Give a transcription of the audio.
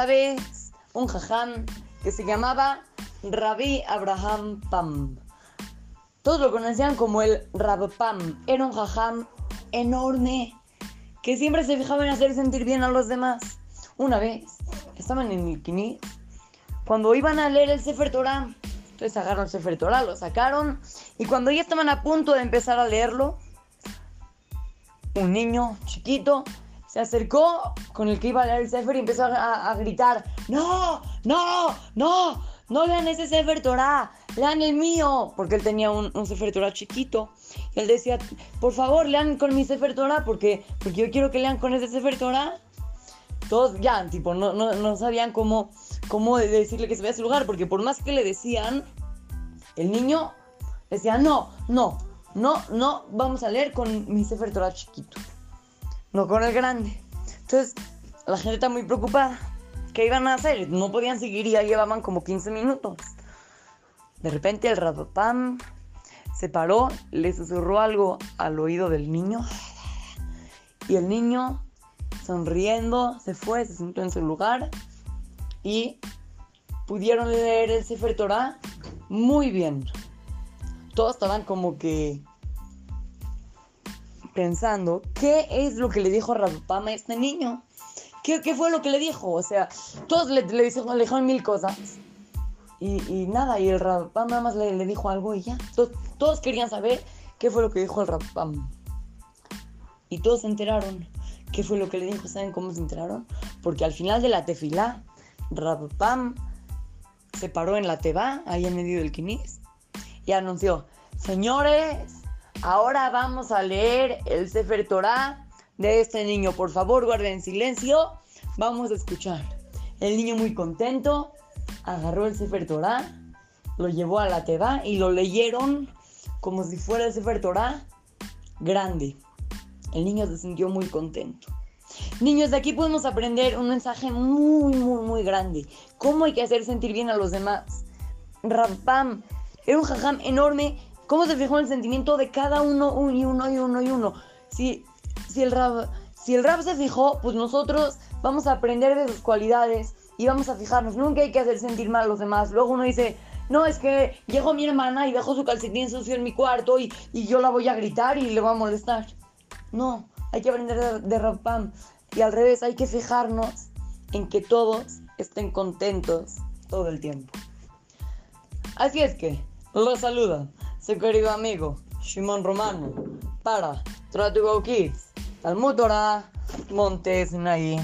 una vez un jajam que se llamaba Rabbi Abraham Pam. Todos lo conocían como el Rab Pam. Era un jajam enorme que siempre se fijaba en hacer sentir bien a los demás. Una vez estaban en el Kini cuando iban a leer el Sefer Torah. Entonces agarraron el Sefer Torah, lo sacaron y cuando ya estaban a punto de empezar a leerlo, un niño chiquito se acercó con el que iba a leer el Sefer y empezó a, a gritar, no, no, no, no lean ese Sefer Torah, lean el mío, porque él tenía un, un Sefer Torah chiquito. Y él decía, por favor, lean con mi Sefer Torah, porque, porque yo quiero que lean con ese Sefer Torah. Todos ya, tipo, no, no, no sabían cómo, cómo decirle que se vaya a su lugar, porque por más que le decían, el niño decía, no, no, no, no, vamos a leer con mi Sefer Torah chiquito, no con el grande. Entonces, la gente está muy preocupada. ¿Qué iban a hacer? No podían seguir y ya llevaban como 15 minutos. De repente el Radopam se paró, le susurró algo al oído del niño y el niño, sonriendo, se fue, se sentó en su lugar y pudieron leer el Sefer Torah muy bien. Todos estaban como que pensando, ¿qué es lo que le dijo Radopam a este niño? ¿Qué, ¿Qué, fue lo que le dijo? O sea, todos le, le, dijeron, le dijeron mil cosas. Y, y, nada, y el Rapam nada más le, le, dijo algo y ya. Todos, todos, querían saber qué fue lo que dijo el Rapam. Y todos se enteraron qué fue lo que le dijo. ¿Saben cómo se enteraron? Porque al final de la tefilá, Rapam se paró en la teba, ahí en medio del quinis, y anunció, señores, ahora vamos a leer el Sefer Torah de este niño. Por favor, guarden silencio. Vamos a escuchar. El niño muy contento agarró el Sefer Torah, lo llevó a la Teba y lo leyeron como si fuera el Sefer Torah grande. El niño se sintió muy contento. Niños, de aquí podemos aprender un mensaje muy, muy, muy grande. ¿Cómo hay que hacer sentir bien a los demás? Rampam era un jajam enorme. ¿Cómo se fijó en el sentimiento de cada uno y uno y uno y uno? Si si el rap, si el rap se fijó, pues nosotros vamos a aprender de sus cualidades y vamos a fijarnos. Nunca hay que hacer sentir mal a los demás. Luego uno dice, no, es que llegó mi hermana y dejó su calcetín sucio en mi cuarto y, y yo la voy a gritar y le voy a molestar. No, hay que aprender de, de Rapam. Y al revés, hay que fijarnos en que todos estén contentos todo el tiempo. Así es que, los saluda su querido amigo Shimon Romano para Try to Go Kids. Talmud Torah, Montes Naí.